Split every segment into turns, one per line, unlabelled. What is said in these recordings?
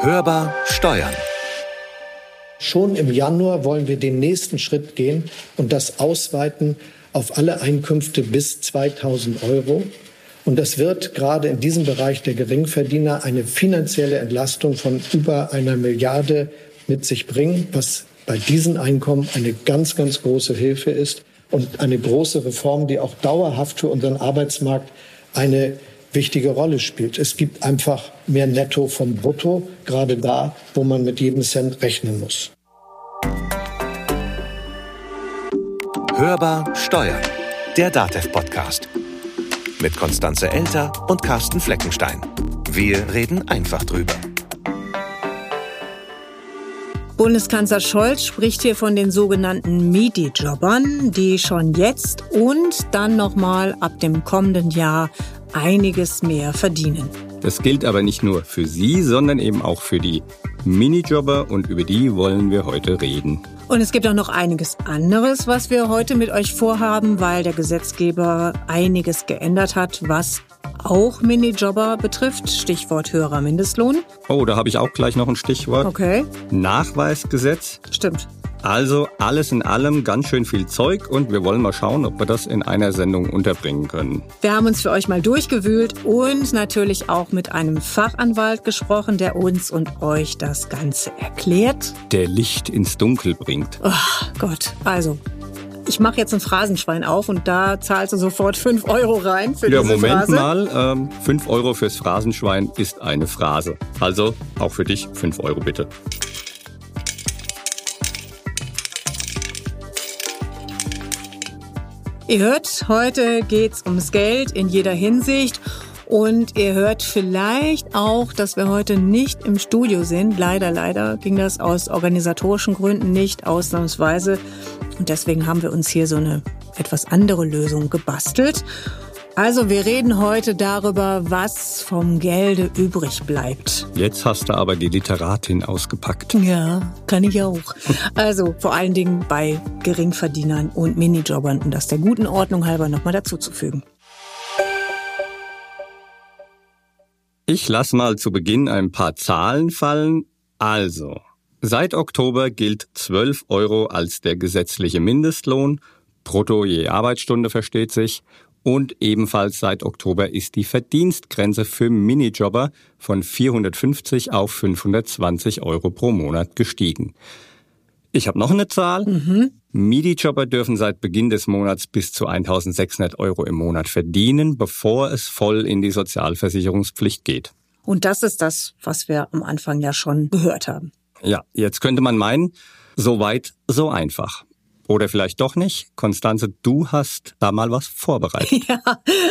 Hörbar Steuern.
Schon im Januar wollen wir den nächsten Schritt gehen und das ausweiten auf alle Einkünfte bis 2000 Euro. Und das wird gerade in diesem Bereich der Geringverdiener eine finanzielle Entlastung von über einer Milliarde mit sich bringen, was bei diesen Einkommen eine ganz, ganz große Hilfe ist und eine große Reform, die auch dauerhaft für unseren Arbeitsmarkt eine wichtige Rolle spielt. Es gibt einfach mehr Netto vom Brutto, gerade da, wo man mit jedem Cent rechnen muss.
Hörbar Steuern, der DATEV-Podcast. Mit Konstanze Elter und Carsten Fleckenstein. Wir reden einfach drüber.
Bundeskanzler Scholz spricht hier von den sogenannten MIDI-Jobbern, die schon jetzt und dann nochmal ab dem kommenden Jahr einiges mehr verdienen.
Das gilt aber nicht nur für Sie, sondern eben auch für die Minijobber und über die wollen wir heute reden.
Und es gibt auch noch einiges anderes, was wir heute mit euch vorhaben, weil der Gesetzgeber einiges geändert hat, was auch Minijobber betrifft. Stichwort höherer Mindestlohn.
Oh, da habe ich auch gleich noch ein Stichwort.
Okay.
Nachweisgesetz.
Stimmt.
Also alles in allem ganz schön viel Zeug und wir wollen mal schauen, ob wir das in einer Sendung unterbringen können.
Wir haben uns für euch mal durchgewühlt und natürlich auch mit einem Fachanwalt gesprochen, der uns und euch das Ganze erklärt.
Der Licht ins Dunkel bringt.
Oh Gott, also ich mache jetzt ein Phrasenschwein auf und da zahlst du sofort 5 Euro rein für
ja,
diese
Moment
Phrase.
mal, ähm, 5 Euro fürs Phrasenschwein ist eine Phrase. Also auch für dich 5 Euro bitte.
Ihr hört, heute geht's ums Geld in jeder Hinsicht. Und ihr hört vielleicht auch, dass wir heute nicht im Studio sind. Leider, leider ging das aus organisatorischen Gründen nicht ausnahmsweise. Und deswegen haben wir uns hier so eine etwas andere Lösung gebastelt. Also wir reden heute darüber, was vom Gelde übrig bleibt.
Jetzt hast du aber die Literatin ausgepackt.
Ja, kann ich auch. Also vor allen Dingen bei Geringverdienern und Minijobbern, um das der guten Ordnung halber nochmal dazuzufügen.
Ich lasse mal zu Beginn ein paar Zahlen fallen. Also, seit Oktober gilt 12 Euro als der gesetzliche Mindestlohn, brutto je Arbeitsstunde versteht sich, und ebenfalls seit Oktober ist die Verdienstgrenze für Minijobber von 450 auf 520 Euro pro Monat gestiegen. Ich habe noch eine Zahl.
Mhm.
Midi-Jobber dürfen seit Beginn des Monats bis zu 1600 Euro im Monat verdienen, bevor es voll in die Sozialversicherungspflicht geht.
Und das ist das, was wir am Anfang ja schon gehört haben.
Ja, jetzt könnte man meinen, so weit, so einfach. Oder vielleicht doch nicht. Konstanze, du hast da mal was vorbereitet.
Ja,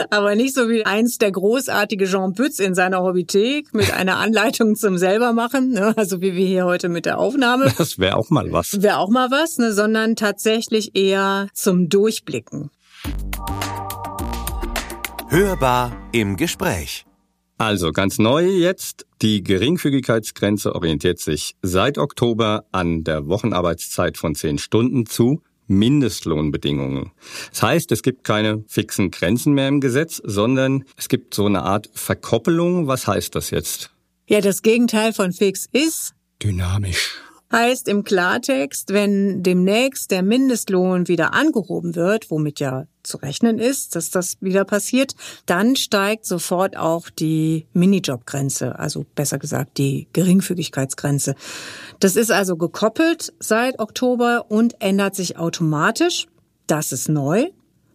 aber nicht so wie einst der großartige Jean Pütz in seiner Hobbythek mit einer Anleitung zum selbermachen, ne? also wie wir hier heute mit der Aufnahme.
Das wäre auch mal was.
Wäre auch mal was, ne? sondern tatsächlich eher zum Durchblicken.
Hörbar im Gespräch.
Also ganz neu jetzt. Die Geringfügigkeitsgrenze orientiert sich seit Oktober an der Wochenarbeitszeit von 10 Stunden zu Mindestlohnbedingungen. Das heißt, es gibt keine fixen Grenzen mehr im Gesetz, sondern es gibt so eine Art Verkoppelung. Was heißt das jetzt?
Ja, das Gegenteil von fix ist
Dynamisch.
Heißt im Klartext, wenn demnächst der Mindestlohn wieder angehoben wird, womit ja zu rechnen ist, dass das wieder passiert, dann steigt sofort auch die Minijobgrenze, also besser gesagt die Geringfügigkeitsgrenze. Das ist also gekoppelt seit Oktober und ändert sich automatisch. Das ist neu.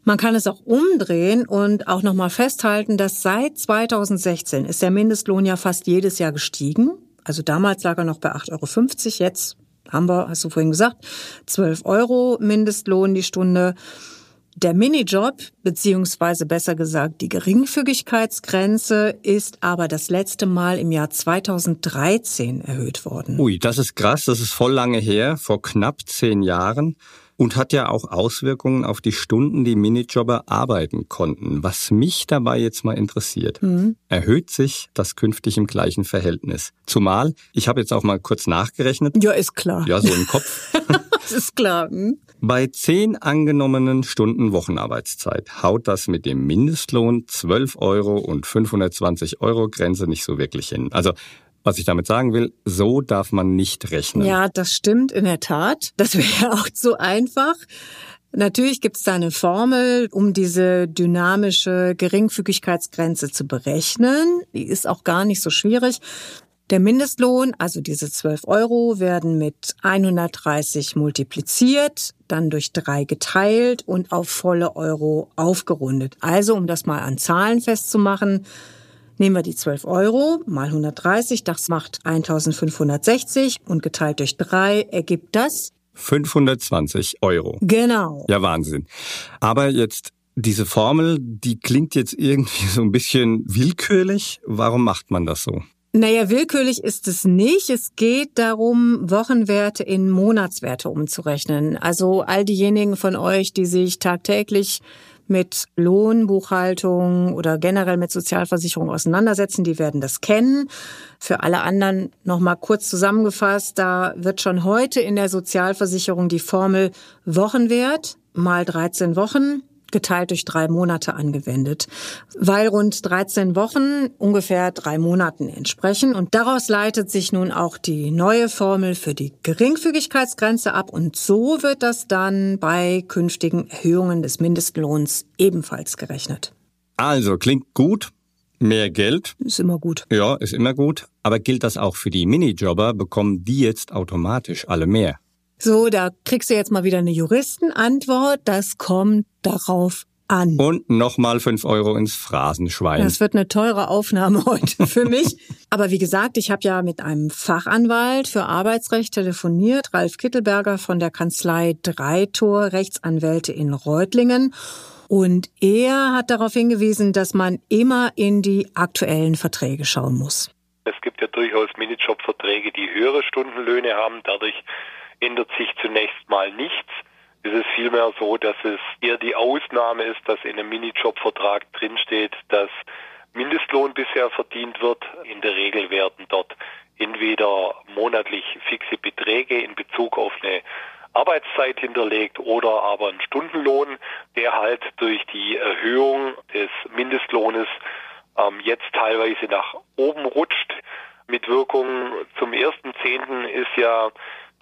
Man kann es auch umdrehen und auch nochmal festhalten, dass seit 2016 ist der Mindestlohn ja fast jedes Jahr gestiegen. Also damals lag er noch bei 8,50 Euro. Jetzt haben wir, hast du vorhin gesagt, 12 Euro Mindestlohn die Stunde. Der Minijob, beziehungsweise besser gesagt die Geringfügigkeitsgrenze, ist aber das letzte Mal im Jahr 2013 erhöht worden.
Ui, das ist krass, das ist voll lange her, vor knapp zehn Jahren und hat ja auch Auswirkungen auf die Stunden, die Minijobber arbeiten konnten. Was mich dabei jetzt mal interessiert,
Mhm.
erhöht sich das künftig im gleichen Verhältnis? Zumal, ich habe jetzt auch mal kurz nachgerechnet,
Ja, ist klar.
ja, so im Kopf,
Das ist klar. Hm?
bei zehn angenommenen Stunden Wochenarbeitszeit haut das mit dem Mindestlohn 12 Euro und 520 Euro Grenze nicht so wirklich hin. Also Was ich damit sagen will, so darf man nicht rechnen.
Ja, das stimmt in der Tat. Das wäre auch zu einfach. Natürlich gibt es da eine Formel, um diese dynamische Geringfügigkeitsgrenze zu berechnen. Die ist auch gar nicht so schwierig. Der Mindestlohn, also diese 12 Euro, werden mit 130 multipliziert, dann durch drei geteilt und auf volle Euro aufgerundet. Also, um das mal an Zahlen festzumachen, nehmen wir die 12 Euro mal 130, das macht 1560 und geteilt durch drei ergibt das
520 Euro.
Genau.
Ja, Wahnsinn. Aber jetzt diese Formel, die klingt jetzt irgendwie so ein bisschen willkürlich. Warum macht man das so?
Naja, willkürlich ist es nicht. Es geht darum, Wochenwerte in Monatswerte umzurechnen. Also all diejenigen von euch, die sich tagtäglich mit Lohnbuchhaltung oder generell mit Sozialversicherung auseinandersetzen, die werden das kennen. Für alle anderen nochmal kurz zusammengefasst, da wird schon heute in der Sozialversicherung die Formel Wochenwert mal 13 Wochen geteilt durch drei Monate angewendet, weil rund 13 Wochen ungefähr drei Monaten entsprechen. Und daraus leitet sich nun auch die neue Formel für die Geringfügigkeitsgrenze ab. Und so wird das dann bei künftigen Erhöhungen des Mindestlohns ebenfalls gerechnet.
Also klingt gut. Mehr Geld.
Ist immer gut.
Ja, ist immer gut. Aber gilt das auch für die Minijobber? Bekommen die jetzt automatisch alle mehr?
So, da kriegst du jetzt mal wieder eine Juristenantwort. Das kommt darauf an.
Und nochmal fünf Euro ins Phrasenschwein.
Das wird eine teure Aufnahme heute für mich. Aber wie gesagt, ich habe ja mit einem Fachanwalt für Arbeitsrecht telefoniert, Ralf Kittelberger von der Kanzlei Dreitor Rechtsanwälte in Reutlingen. Und er hat darauf hingewiesen, dass man immer in die aktuellen Verträge schauen muss.
Es gibt ja durchaus Minijob-Verträge, die höhere Stundenlöhne haben. Dadurch ändert sich zunächst mal nichts. Es ist vielmehr so, dass es eher die Ausnahme ist, dass in einem Minijobvertrag drinsteht, dass Mindestlohn bisher verdient wird. In der Regel werden dort entweder monatlich fixe Beträge in Bezug auf eine Arbeitszeit hinterlegt oder aber ein Stundenlohn, der halt durch die Erhöhung des Mindestlohnes ähm, jetzt teilweise nach oben rutscht. Mit Wirkung zum 1.10. ist ja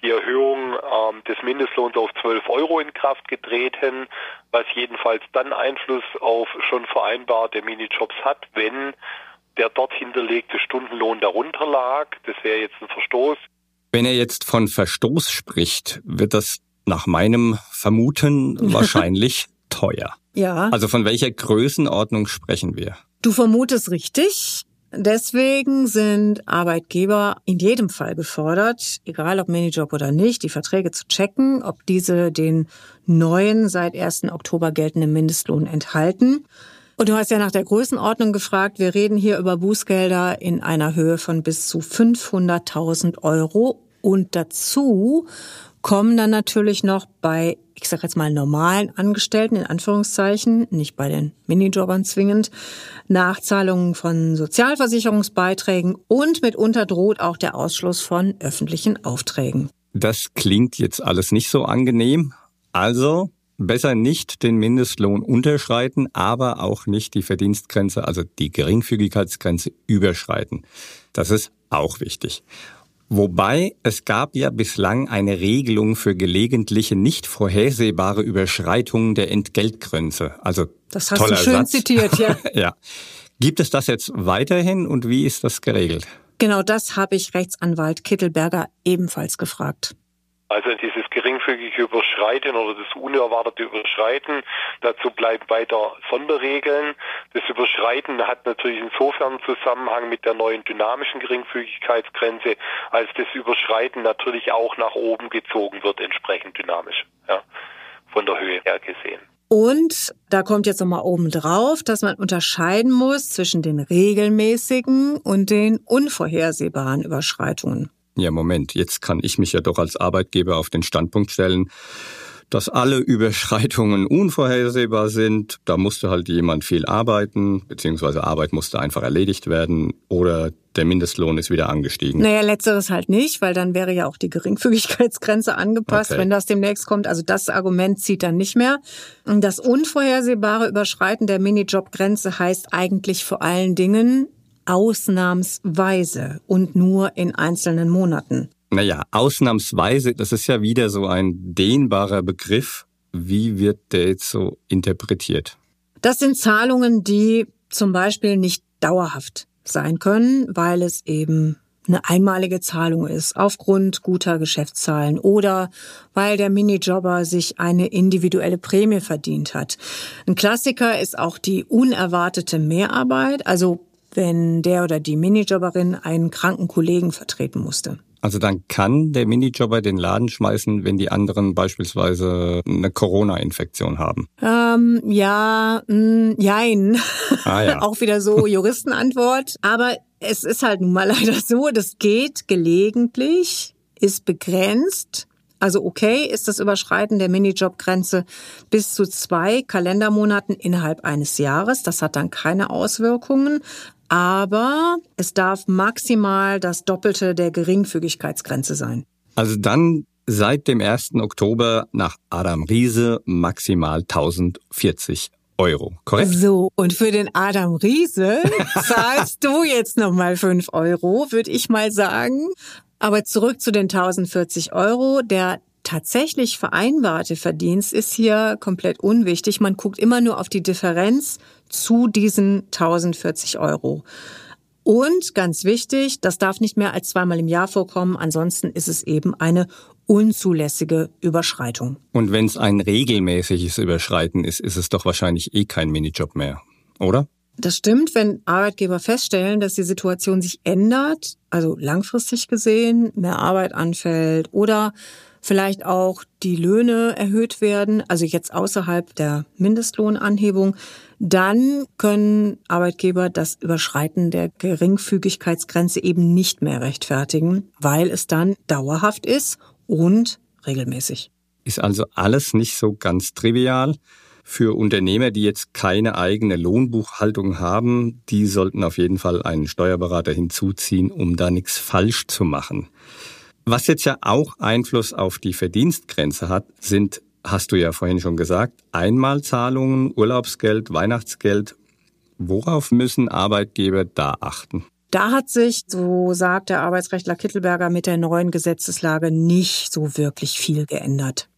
die Erhöhung ähm, des Mindestlohns auf 12 Euro in Kraft getreten, was jedenfalls dann Einfluss auf schon vereinbarte Minijobs hat, wenn der dort hinterlegte Stundenlohn darunter lag. Das wäre jetzt ein Verstoß.
Wenn er jetzt von Verstoß spricht, wird das nach meinem Vermuten wahrscheinlich teuer.
Ja.
Also von welcher Größenordnung sprechen wir?
Du vermutest richtig. Deswegen sind Arbeitgeber in jedem Fall gefordert, egal ob Minijob oder nicht, die Verträge zu checken, ob diese den neuen seit 1. Oktober geltenden Mindestlohn enthalten. Und du hast ja nach der Größenordnung gefragt. Wir reden hier über Bußgelder in einer Höhe von bis zu 500.000 Euro. Und dazu kommen dann natürlich noch bei, ich sage jetzt mal, normalen Angestellten in Anführungszeichen, nicht bei den Minijobbern zwingend, Nachzahlungen von Sozialversicherungsbeiträgen und mitunter droht auch der Ausschluss von öffentlichen Aufträgen.
Das klingt jetzt alles nicht so angenehm. Also besser nicht den Mindestlohn unterschreiten, aber auch nicht die Verdienstgrenze, also die Geringfügigkeitsgrenze überschreiten. Das ist auch wichtig. Wobei es gab ja bislang eine Regelung für gelegentliche nicht vorhersehbare Überschreitungen der Entgeltgrenze. Also
das hast du schön
Satz.
zitiert, ja.
ja. Gibt es das jetzt weiterhin und wie ist das geregelt?
Genau das habe ich Rechtsanwalt Kittelberger ebenfalls gefragt.
Also dieses geringfügige Überschreiten oder das unerwartete Überschreiten, dazu bleiben weiter Sonderregeln. Das Überschreiten hat natürlich insofern Zusammenhang mit der neuen dynamischen Geringfügigkeitsgrenze, als das Überschreiten natürlich auch nach oben gezogen wird, entsprechend dynamisch, ja, von der Höhe her gesehen.
Und da kommt jetzt nochmal oben drauf, dass man unterscheiden muss zwischen den regelmäßigen und den unvorhersehbaren Überschreitungen.
Ja, Moment, jetzt kann ich mich ja doch als Arbeitgeber auf den Standpunkt stellen, dass alle Überschreitungen unvorhersehbar sind. Da musste halt jemand viel arbeiten, beziehungsweise Arbeit musste einfach erledigt werden oder der Mindestlohn ist wieder angestiegen.
Naja, letzteres halt nicht, weil dann wäre ja auch die Geringfügigkeitsgrenze angepasst,
Okay.
wenn das demnächst kommt. Also das Argument zieht dann nicht mehr. Das unvorhersehbare Überschreiten der Minijobgrenze heißt eigentlich vor allen Dingen ausnahmsweise und nur in einzelnen Monaten.
Naja, ausnahmsweise, das ist ja wieder so ein dehnbarer Begriff. Wie wird der jetzt so interpretiert?
Das sind Zahlungen, die zum Beispiel nicht dauerhaft sein können, weil es eben eine einmalige Zahlung ist aufgrund guter Geschäftszahlen oder weil der Minijobber sich eine individuelle Prämie verdient hat. Ein Klassiker ist auch die unerwartete Mehrarbeit, also wenn der oder die Minijobberin einen kranken Kollegen vertreten musste.
Also dann kann der Minijobber den Laden schmeißen, wenn die anderen beispielsweise eine Corona-Infektion haben.
Ähm, ja, mh, mm, jein.
Ah, ja.
Auch wieder so Juristenantwort. Aber es ist halt nun mal leider so, das geht gelegentlich, ist begrenzt. Also okay ist das Überschreiten der Minijobgrenze bis zu zwei Kalendermonaten innerhalb eines Jahres. Das hat dann keine Auswirkungen aber es darf maximal das Doppelte der Geringfügigkeitsgrenze sein.
Also dann seit dem 1. Oktober nach Adam Riese maximal 1040 Euro, korrekt?
So, und für den Adam Riese zahlst du jetzt nochmal 5 Euro, würde ich mal sagen. Aber zurück zu den 1040 Euro. Der tatsächlich vereinbarte Verdienst ist hier komplett unwichtig. Man guckt immer nur auf die Differenz zu diesen 1040 Euro. Und ganz wichtig, das darf nicht mehr als zweimal im Jahr vorkommen, ansonsten ist es eben eine unzulässige Überschreitung.
Und wenn es ein regelmäßiges Überschreiten ist, ist es doch wahrscheinlich eh kein Minijob mehr, oder?
Das stimmt, wenn Arbeitgeber feststellen, dass die Situation sich ändert, also langfristig gesehen mehr Arbeit anfällt oder vielleicht auch die Löhne erhöht werden, also jetzt außerhalb der Mindestlohnanhebung, dann können Arbeitgeber das Überschreiten der Geringfügigkeitsgrenze eben nicht mehr rechtfertigen, weil es dann dauerhaft ist und regelmäßig.
Ist also alles nicht so ganz trivial. Für Unternehmer, die jetzt keine eigene Lohnbuchhaltung haben, die sollten auf jeden Fall einen Steuerberater hinzuziehen, um da nichts falsch zu machen. Was jetzt ja auch Einfluss auf die Verdienstgrenze hat, sind, hast du ja vorhin schon gesagt, Einmalzahlungen, Urlaubsgeld, Weihnachtsgeld. Worauf müssen Arbeitgeber da achten?
Da hat sich, so sagt der Arbeitsrechtler Kittelberger, mit der neuen Gesetzeslage nicht so wirklich viel geändert.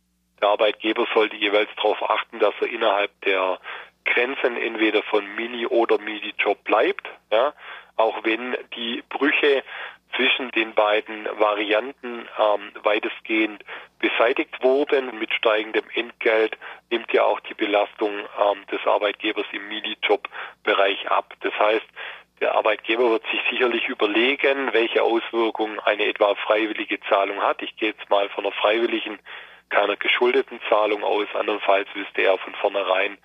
Der Arbeitgeber sollte jeweils darauf achten, dass er innerhalb der Grenzen entweder von Mini- oder Midi-Job bleibt, ja, auch wenn die Brüche zwischen den beiden Varianten ähm, weitestgehend beseitigt wurden. Mit steigendem Entgelt nimmt ja auch die Belastung ähm, des Arbeitgebers im Minijob-Bereich ab. Das heißt, der Arbeitgeber wird sich sicherlich überlegen, welche Auswirkungen eine etwa freiwillige Zahlung hat. Ich gehe jetzt mal von einer freiwilligen, keiner geschuldeten Zahlung aus. Andernfalls wüsste er von vornherein,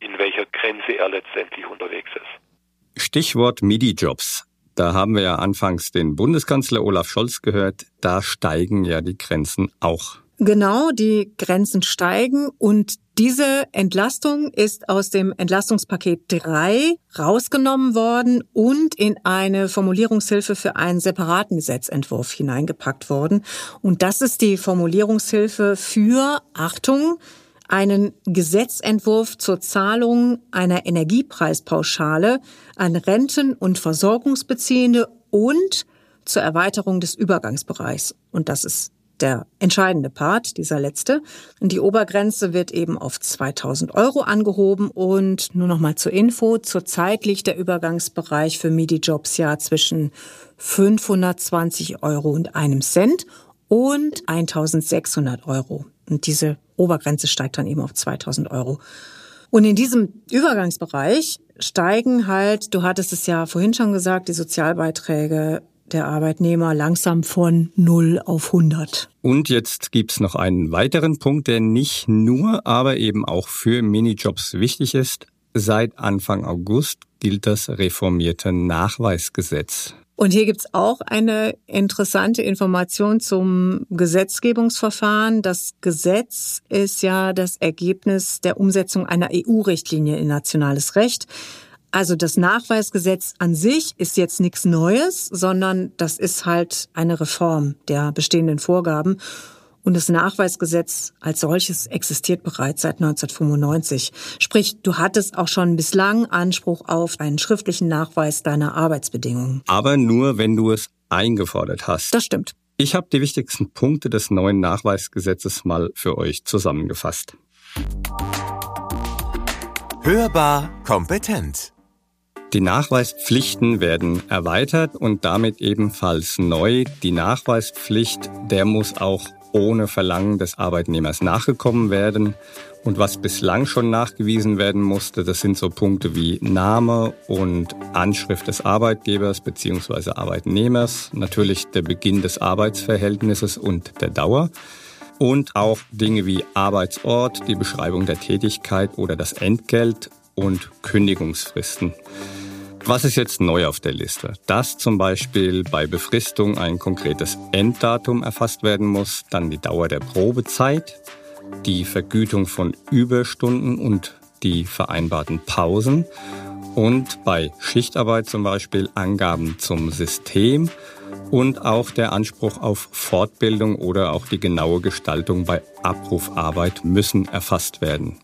in welcher Grenze er letztendlich unterwegs ist.
Stichwort MIDI-Jobs. Da haben wir ja anfangs den Bundeskanzler Olaf Scholz gehört. Da steigen ja die Grenzen auch.
Genau, die Grenzen steigen und diese Entlastung ist aus dem Entlastungspaket 3 rausgenommen worden und in eine Formulierungshilfe für einen separaten Gesetzentwurf hineingepackt worden. Und das ist die Formulierungshilfe für, Achtung, einen Gesetzentwurf zur Zahlung einer Energiepreispauschale an Renten- und Versorgungsbeziehende und zur Erweiterung des Übergangsbereichs. Und das ist der entscheidende Part, dieser letzte. Und die Obergrenze wird eben auf 2000 Euro angehoben. Und nur noch mal zur Info. Zurzeit liegt der Übergangsbereich für MIDI-Jobs ja zwischen 520 Euro und einem Cent und 1600 Euro. Und diese Obergrenze steigt dann eben auf 2000 Euro. Und in diesem Übergangsbereich steigen halt, du hattest es ja vorhin schon gesagt, die Sozialbeiträge der Arbeitnehmer langsam von 0 auf 100.
Und jetzt gibt's noch einen weiteren Punkt, der nicht nur, aber eben auch für Minijobs wichtig ist. Seit Anfang August gilt das reformierte Nachweisgesetz.
Und hier gibt's auch eine interessante Information zum Gesetzgebungsverfahren. Das Gesetz ist ja das Ergebnis der Umsetzung einer EU-Richtlinie in nationales Recht. Also das Nachweisgesetz an sich ist jetzt nichts Neues, sondern das ist halt eine Reform der bestehenden Vorgaben. Und das Nachweisgesetz als solches existiert bereits seit 1995. Sprich, du hattest auch schon bislang Anspruch auf einen schriftlichen Nachweis deiner Arbeitsbedingungen.
Aber nur, wenn du es eingefordert hast.
Das stimmt.
Ich habe die wichtigsten Punkte des neuen Nachweisgesetzes mal für euch zusammengefasst.
Hörbar kompetent.
Die Nachweispflichten werden erweitert und damit ebenfalls neu. Die Nachweispflicht, der muss auch ohne Verlangen des Arbeitnehmers nachgekommen werden. Und was bislang schon nachgewiesen werden musste, das sind so Punkte wie Name und Anschrift des Arbeitgebers bzw. Arbeitnehmers, natürlich der Beginn des Arbeitsverhältnisses und der Dauer und auch Dinge wie Arbeitsort, die Beschreibung der Tätigkeit oder das Entgelt und Kündigungsfristen. Was ist jetzt neu auf der Liste? Dass zum Beispiel bei Befristung ein konkretes Enddatum erfasst werden muss, dann die Dauer der Probezeit, die Vergütung von Überstunden und die vereinbarten Pausen und bei Schichtarbeit zum Beispiel Angaben zum System und auch der Anspruch auf Fortbildung oder auch die genaue Gestaltung bei Abrufarbeit müssen erfasst werden.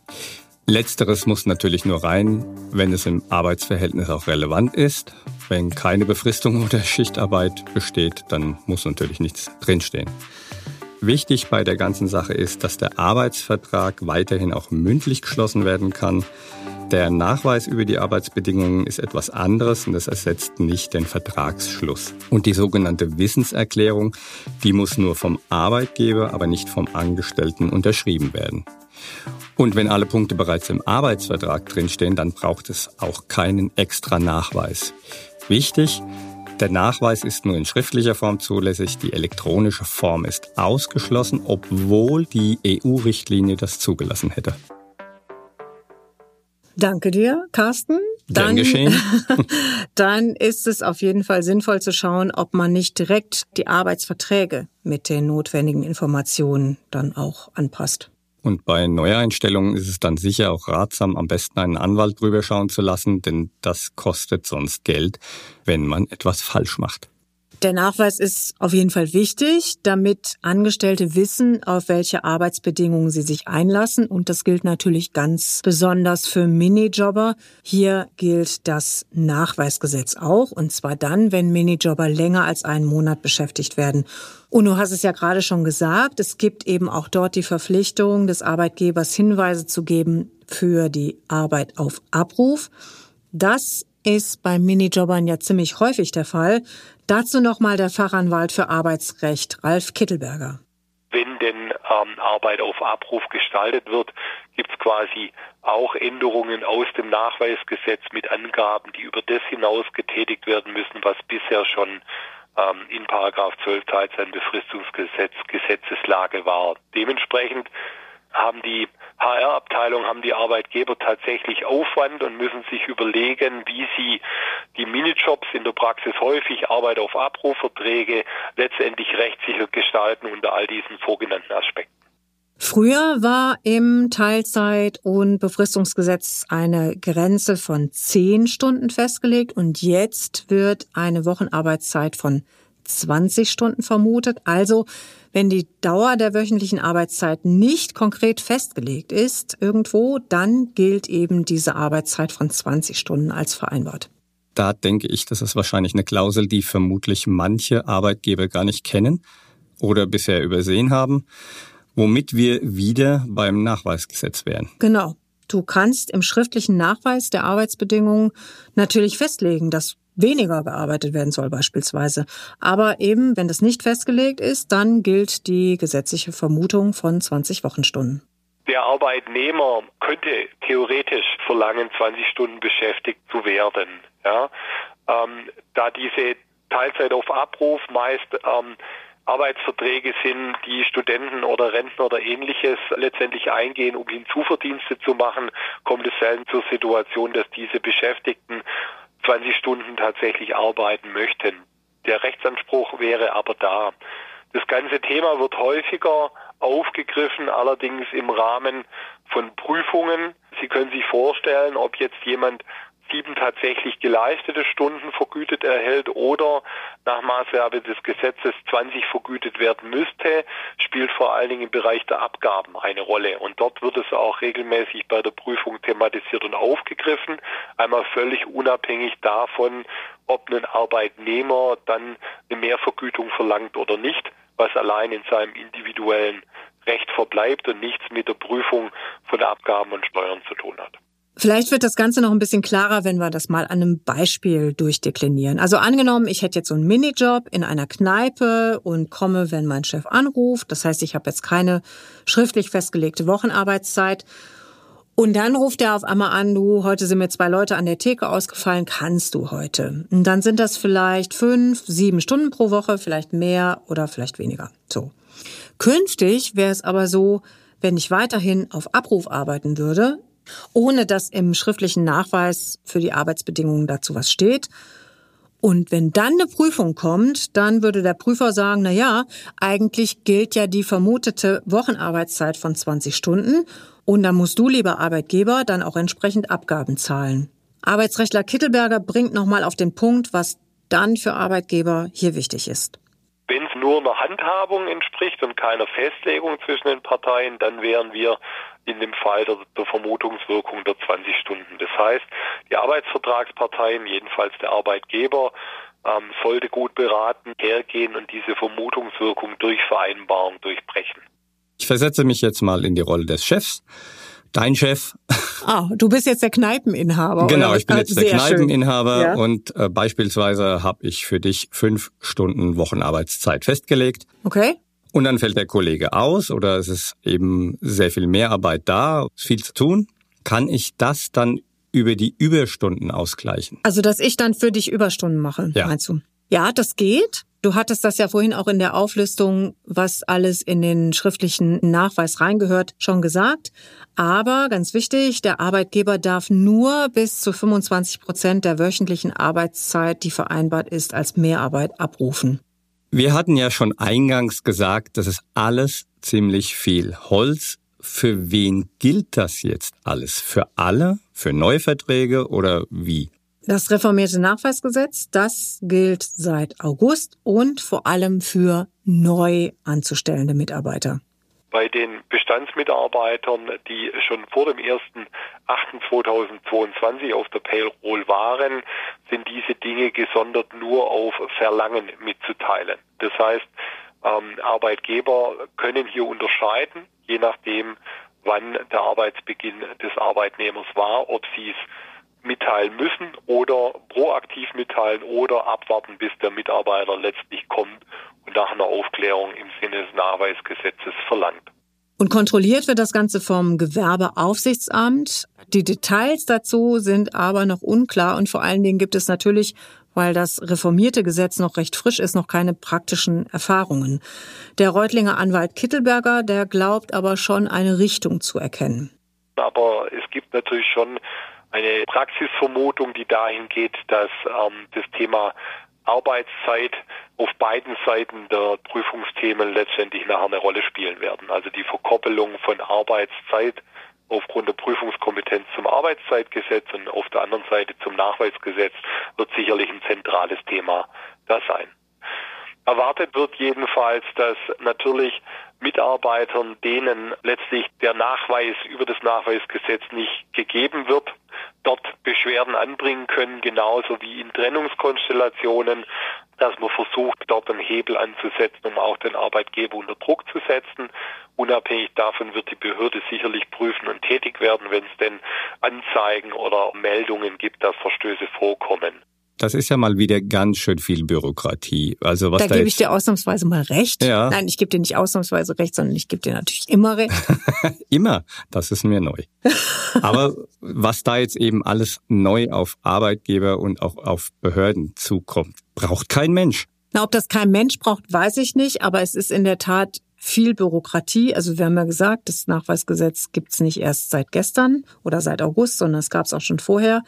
Letzteres muss natürlich nur rein, wenn es im Arbeitsverhältnis auch relevant ist. Wenn keine Befristung oder Schichtarbeit besteht, dann muss natürlich nichts drinstehen. Wichtig bei der ganzen Sache ist, dass der Arbeitsvertrag weiterhin auch mündlich geschlossen werden kann. Der Nachweis über die Arbeitsbedingungen ist etwas anderes und das ersetzt nicht den Vertragsschluss. Und die sogenannte Wissenserklärung, die muss nur vom Arbeitgeber, aber nicht vom Angestellten unterschrieben werden. Und wenn alle Punkte bereits im Arbeitsvertrag drinstehen, dann braucht es auch keinen extra Nachweis. Wichtig, der Nachweis ist nur in schriftlicher Form zulässig, die elektronische Form ist ausgeschlossen, obwohl die EU-Richtlinie das zugelassen hätte.
Danke dir, Carsten.
Dann, geschehen.
dann ist es auf jeden Fall sinnvoll zu schauen, ob man nicht direkt die Arbeitsverträge mit den notwendigen Informationen dann auch anpasst.
Und bei Neueinstellungen ist es dann sicher auch ratsam, am besten einen Anwalt drüber schauen zu lassen, denn das kostet sonst Geld, wenn man etwas falsch macht.
Der Nachweis ist auf jeden Fall wichtig, damit Angestellte wissen, auf welche Arbeitsbedingungen sie sich einlassen. Und das gilt natürlich ganz besonders für Minijobber. Hier gilt das Nachweisgesetz auch. Und zwar dann, wenn Minijobber länger als einen Monat beschäftigt werden. Und du hast es ja gerade schon gesagt, es gibt eben auch dort die Verpflichtung des Arbeitgebers, Hinweise zu geben für die Arbeit auf Abruf. Das ist bei Minijobbern ja ziemlich häufig der Fall. Dazu nochmal der Fachanwalt für Arbeitsrecht, Ralf Kittelberger.
Wenn denn ähm, Arbeit auf Abruf gestaltet wird, gibt es quasi auch Änderungen aus dem Nachweisgesetz mit Angaben, die über das hinaus getätigt werden müssen, was bisher schon ähm, in Paragraph 12 Teilzeit Befristungsgesetz Gesetzeslage war. Dementsprechend haben die HR-Abteilung, haben die Arbeitgeber tatsächlich Aufwand und müssen sich überlegen, wie sie die Minijobs in der Praxis häufig Arbeit auf Abrufverträge letztendlich rechtssicher gestalten unter all diesen vorgenannten Aspekten.
Früher war im Teilzeit- und Befristungsgesetz eine Grenze von zehn Stunden festgelegt und jetzt wird eine Wochenarbeitszeit von 20 Stunden vermutet. Also wenn die Dauer der wöchentlichen Arbeitszeit nicht konkret festgelegt ist irgendwo, dann gilt eben diese Arbeitszeit von 20 Stunden als vereinbart.
Da denke ich, das ist wahrscheinlich eine Klausel, die vermutlich manche Arbeitgeber gar nicht kennen oder bisher übersehen haben, womit wir wieder beim Nachweisgesetz wären.
Genau. Du kannst im schriftlichen Nachweis der Arbeitsbedingungen natürlich festlegen, dass weniger gearbeitet werden soll beispielsweise. Aber eben, wenn das nicht festgelegt ist, dann gilt die gesetzliche Vermutung von 20 Wochenstunden.
Der Arbeitnehmer könnte theoretisch verlangen, 20 Stunden beschäftigt zu werden. Ja? Ähm, da diese Teilzeit auf Abruf meist ähm, Arbeitsverträge sind, die Studenten oder Rentner oder ähnliches letztendlich eingehen, um Hinzuverdienste zu machen, kommt es selten zur Situation, dass diese Beschäftigten 20 Stunden tatsächlich arbeiten möchten. Der Rechtsanspruch wäre aber da. Das ganze Thema wird häufiger aufgegriffen, allerdings im Rahmen von Prüfungen. Sie können sich vorstellen, ob jetzt jemand sieben tatsächlich geleistete Stunden vergütet erhält oder nach Maßgabe des Gesetzes 20 vergütet werden müsste, spielt vor allen Dingen im Bereich der Abgaben eine Rolle. Und dort wird es auch regelmäßig bei der Prüfung thematisiert und aufgegriffen, einmal völlig unabhängig davon, ob ein Arbeitnehmer dann eine Mehrvergütung verlangt oder nicht, was allein in seinem individuellen Recht verbleibt und nichts mit der Prüfung von Abgaben und Steuern zu tun hat.
Vielleicht wird das Ganze noch ein bisschen klarer, wenn wir das mal an einem Beispiel durchdeklinieren. Also angenommen, ich hätte jetzt so einen Minijob in einer Kneipe und komme, wenn mein Chef anruft. Das heißt, ich habe jetzt keine schriftlich festgelegte Wochenarbeitszeit. Und dann ruft er auf einmal an, du, heute sind mir zwei Leute an der Theke ausgefallen, kannst du heute? Und dann sind das vielleicht fünf, sieben Stunden pro Woche, vielleicht mehr oder vielleicht weniger. So. Künftig wäre es aber so, wenn ich weiterhin auf Abruf arbeiten würde, ohne dass im schriftlichen Nachweis für die Arbeitsbedingungen dazu was steht. Und wenn dann eine Prüfung kommt, dann würde der Prüfer sagen, na ja, eigentlich gilt ja die vermutete Wochenarbeitszeit von 20 Stunden und dann musst du, lieber Arbeitgeber, dann auch entsprechend Abgaben zahlen. Arbeitsrechtler Kittelberger bringt nochmal auf den Punkt, was dann für Arbeitgeber hier wichtig ist.
Wenn es nur einer Handhabung entspricht und keiner Festlegung zwischen den Parteien, dann wären wir in dem Fall der, der, Vermutungswirkung der 20 Stunden. Das heißt, die Arbeitsvertragsparteien, jedenfalls der Arbeitgeber, ähm, sollte gut beraten hergehen und diese Vermutungswirkung durch Vereinbarung durchbrechen.
Ich versetze mich jetzt mal in die Rolle des Chefs. Dein Chef.
Ah, du bist jetzt der Kneipeninhaber.
Genau, ich bin jetzt der Kneipeninhaber ja. und äh, beispielsweise habe ich für dich fünf Stunden Wochenarbeitszeit festgelegt.
Okay.
Und dann fällt der Kollege aus oder es ist eben sehr viel Mehrarbeit da, viel zu tun. Kann ich das dann über die Überstunden ausgleichen?
Also, dass ich dann für dich Überstunden mache,
ja.
meinst du? Ja, das geht. Du hattest das ja vorhin auch in der Auflistung, was alles in den schriftlichen Nachweis reingehört, schon gesagt. Aber ganz wichtig, der Arbeitgeber darf nur bis zu 25 Prozent der wöchentlichen Arbeitszeit, die vereinbart ist, als Mehrarbeit abrufen.
Wir hatten ja schon eingangs gesagt, das ist alles ziemlich viel Holz. Für wen gilt das jetzt alles? Für alle? Für Neuverträge oder wie?
Das reformierte Nachweisgesetz, das gilt seit August und vor allem für neu anzustellende Mitarbeiter.
Bei den Bestandsmitarbeitern, die schon vor dem 1.8.2022 auf der Payroll waren, sind diese Dinge gesondert nur auf Verlangen mitzuteilen. Das heißt, ähm, Arbeitgeber können hier unterscheiden, je nachdem, wann der Arbeitsbeginn des Arbeitnehmers war, ob sie es mitteilen müssen oder proaktiv mitteilen oder abwarten, bis der Mitarbeiter letztlich kommt nach einer Aufklärung im Sinne des Nachweisgesetzes verlangt.
Und kontrolliert wird das Ganze vom Gewerbeaufsichtsamt. Die Details dazu sind aber noch unklar und vor allen Dingen gibt es natürlich, weil das reformierte Gesetz noch recht frisch ist, noch keine praktischen Erfahrungen. Der Reutlinger Anwalt Kittelberger, der glaubt aber schon eine Richtung zu erkennen.
Aber es gibt natürlich schon eine Praxisvermutung, die dahin geht, dass ähm, das Thema Arbeitszeit auf beiden Seiten der Prüfungsthemen letztendlich nachher eine Rolle spielen werden. Also die Verkoppelung von Arbeitszeit aufgrund der Prüfungskompetenz zum Arbeitszeitgesetz und auf der anderen Seite zum Nachweisgesetz wird sicherlich ein zentrales Thema da sein. Erwartet wird jedenfalls, dass natürlich Mitarbeitern, denen letztlich der Nachweis über das Nachweisgesetz nicht gegeben wird, dort Beschwerden anbringen können, genauso wie in Trennungskonstellationen, dass man versucht, dort einen Hebel anzusetzen, um auch den Arbeitgeber unter Druck zu setzen. Unabhängig davon wird die Behörde sicherlich prüfen und tätig werden, wenn es denn Anzeigen oder Meldungen gibt, dass Verstöße vorkommen.
Das ist ja mal wieder ganz schön viel Bürokratie. Also was
da,
da
gebe ich dir ausnahmsweise mal recht.
Ja.
Nein, ich gebe dir nicht ausnahmsweise recht, sondern ich gebe dir natürlich immer recht.
immer, das ist mir neu. Aber was da jetzt eben alles neu auf Arbeitgeber und auch auf Behörden zukommt, braucht kein Mensch.
Na, ob das kein Mensch braucht, weiß ich nicht, aber es ist in der Tat viel Bürokratie. Also wir haben ja gesagt, das Nachweisgesetz gibt's nicht erst seit gestern oder seit August, sondern es gab's auch schon vorher.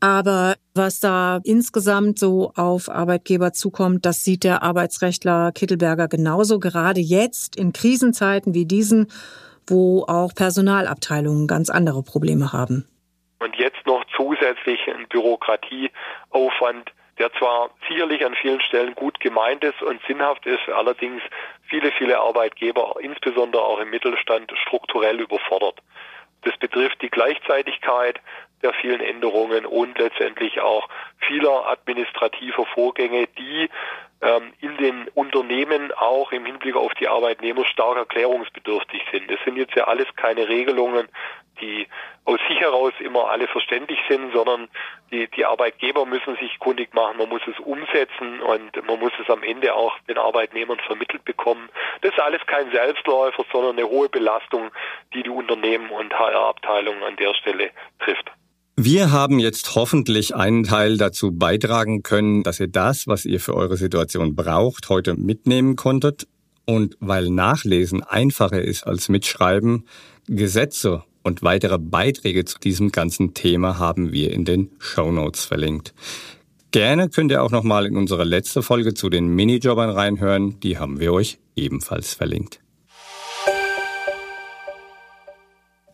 Aber was da insgesamt so auf Arbeitgeber zukommt, das sieht der Arbeitsrechtler Kittelberger genauso, gerade jetzt in Krisenzeiten wie diesen, wo auch Personalabteilungen ganz andere Probleme haben.
Und jetzt noch zusätzlich zusätzlichen Bürokratieaufwand, der zwar sicherlich an vielen Stellen gut gemeint ist und sinnhaft ist, allerdings viele, viele Arbeitgeber, insbesondere auch im Mittelstand, strukturell überfordert. Das betrifft die Gleichzeitigkeit der vielen Änderungen und letztendlich auch vieler administrativer Vorgänge, die ähm, in den Unternehmen auch im Hinblick auf die Arbeitnehmer stark erklärungsbedürftig sind. Das sind jetzt ja alles keine Regelungen, die aus sich heraus immer alle verständlich sind, sondern die, die Arbeitgeber müssen sich kundig machen, man muss es umsetzen und man muss es am Ende auch den Arbeitnehmern vermittelt bekommen. Das ist alles kein Selbstläufer, sondern eine hohe Belastung, die die Unternehmen und HR-Abteilungen an der Stelle trifft.
Wir haben jetzt hoffentlich einen Teil dazu beitragen können, dass ihr das, was ihr für eure Situation braucht, heute mitnehmen konntet. Und weil Nachlesen einfacher ist als Mitschreiben, Gesetze und weitere Beiträge zu diesem ganzen Thema haben wir in den Show Notes verlinkt. Gerne könnt ihr auch nochmal in unsere letzte Folge zu den Minijobbern reinhören. Die haben wir euch ebenfalls verlinkt.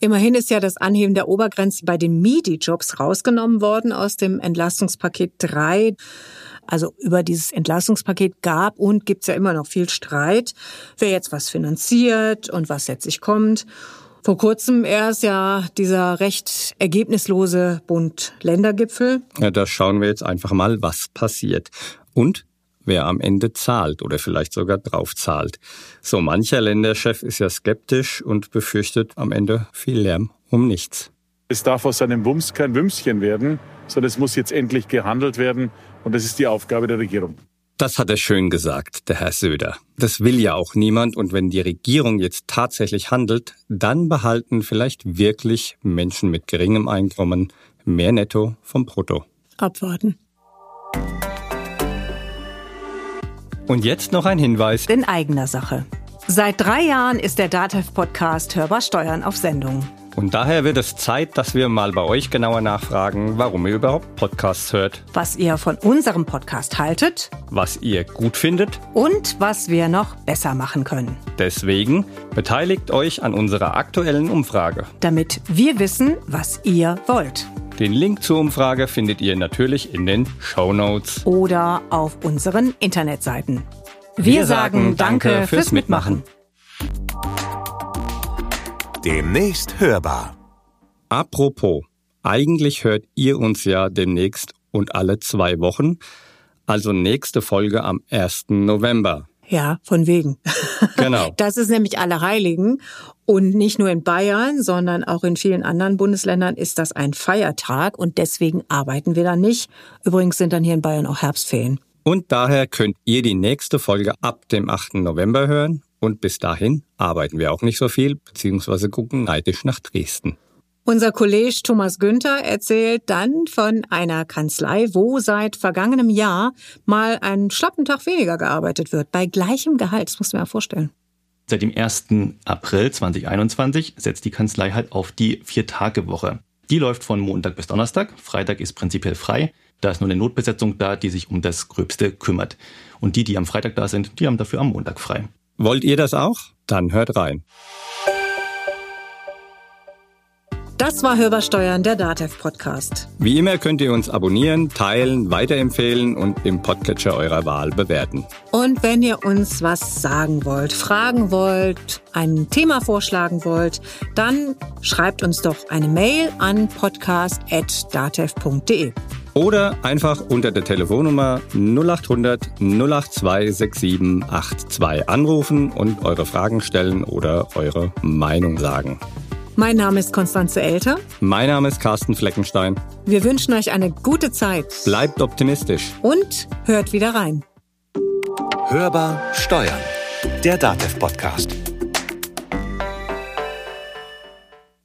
Immerhin ist ja das Anheben der Obergrenze bei den MIDI-Jobs rausgenommen worden aus dem Entlastungspaket 3. Also über dieses Entlastungspaket gab und gibt's ja immer noch viel Streit, wer jetzt was finanziert und was letztlich kommt. Vor kurzem erst ja dieser recht ergebnislose Bund-Länder-Gipfel.
Ja, da schauen wir jetzt einfach mal, was passiert. Und wer am Ende zahlt oder vielleicht sogar drauf zahlt. So mancher Länderchef ist ja skeptisch und befürchtet am Ende viel Lärm um nichts.
Es darf aus einem Wumms kein Wümschen werden, sondern es muss jetzt endlich gehandelt werden und das ist die Aufgabe der Regierung.
Das hat er schön gesagt, der Herr Söder. Das will ja auch niemand und wenn die Regierung jetzt tatsächlich handelt, dann behalten vielleicht wirklich Menschen mit geringem Einkommen mehr Netto vom Brutto.
Abwarten.
Und jetzt noch ein Hinweis.
In eigener Sache. Seit drei Jahren ist der DATEV-Podcast Hörbar Steuern auf Sendung.
Und daher wird es Zeit, dass wir mal bei euch genauer nachfragen, warum ihr überhaupt Podcasts hört.
Was ihr von unserem Podcast haltet.
Was ihr gut findet.
Und was wir noch besser machen können.
Deswegen beteiligt euch an unserer aktuellen Umfrage.
Damit wir wissen, was ihr wollt.
Den Link zur Umfrage findet ihr natürlich in den Show Notes.
Oder auf unseren Internetseiten. Wir, wir sagen Danke fürs Mitmachen.
Demnächst hörbar.
Apropos, eigentlich hört ihr uns ja demnächst und alle zwei Wochen, also nächste Folge am 1. November.
Ja, von wegen.
Genau.
Das ist nämlich Allerheiligen. Und nicht nur in Bayern, sondern auch in vielen anderen Bundesländern ist das ein Feiertag und deswegen arbeiten wir dann nicht. Übrigens sind dann hier in Bayern auch Herbstferien.
Und daher könnt ihr die nächste Folge ab dem 8. November hören. Und bis dahin arbeiten wir auch nicht so viel, beziehungsweise gucken neidisch nach Dresden.
Unser Kollege Thomas Günther erzählt dann von einer Kanzlei, wo seit vergangenem Jahr mal einen schlappen Tag weniger gearbeitet wird, bei gleichem Gehalt. Das muss man ja vorstellen.
Seit dem 1. April 2021 setzt die Kanzlei halt auf die Vier-Tage-Woche. Die läuft von Montag bis Donnerstag. Freitag ist prinzipiell frei. Da ist nur eine Notbesetzung da, die sich um das Gröbste kümmert. Und die, die am Freitag da sind, die haben dafür am Montag frei.
Wollt ihr das auch? Dann hört rein.
Das war Hörbar Steuern, der DATEV Podcast.
Wie immer könnt ihr uns abonnieren, teilen, weiterempfehlen und im Podcatcher eurer Wahl bewerten.
Und wenn ihr uns was sagen wollt, fragen wollt, ein Thema vorschlagen wollt, dann schreibt uns doch eine Mail an podcast.datev.de.
Oder einfach unter der Telefonnummer 0800 082 6782 anrufen und eure Fragen stellen oder eure Meinung sagen.
Mein Name ist Konstanze Elter.
Mein Name ist Carsten Fleckenstein.
Wir wünschen euch eine gute Zeit.
Bleibt optimistisch.
Und hört wieder rein.
Hörbar Steuern. Der Datev Podcast.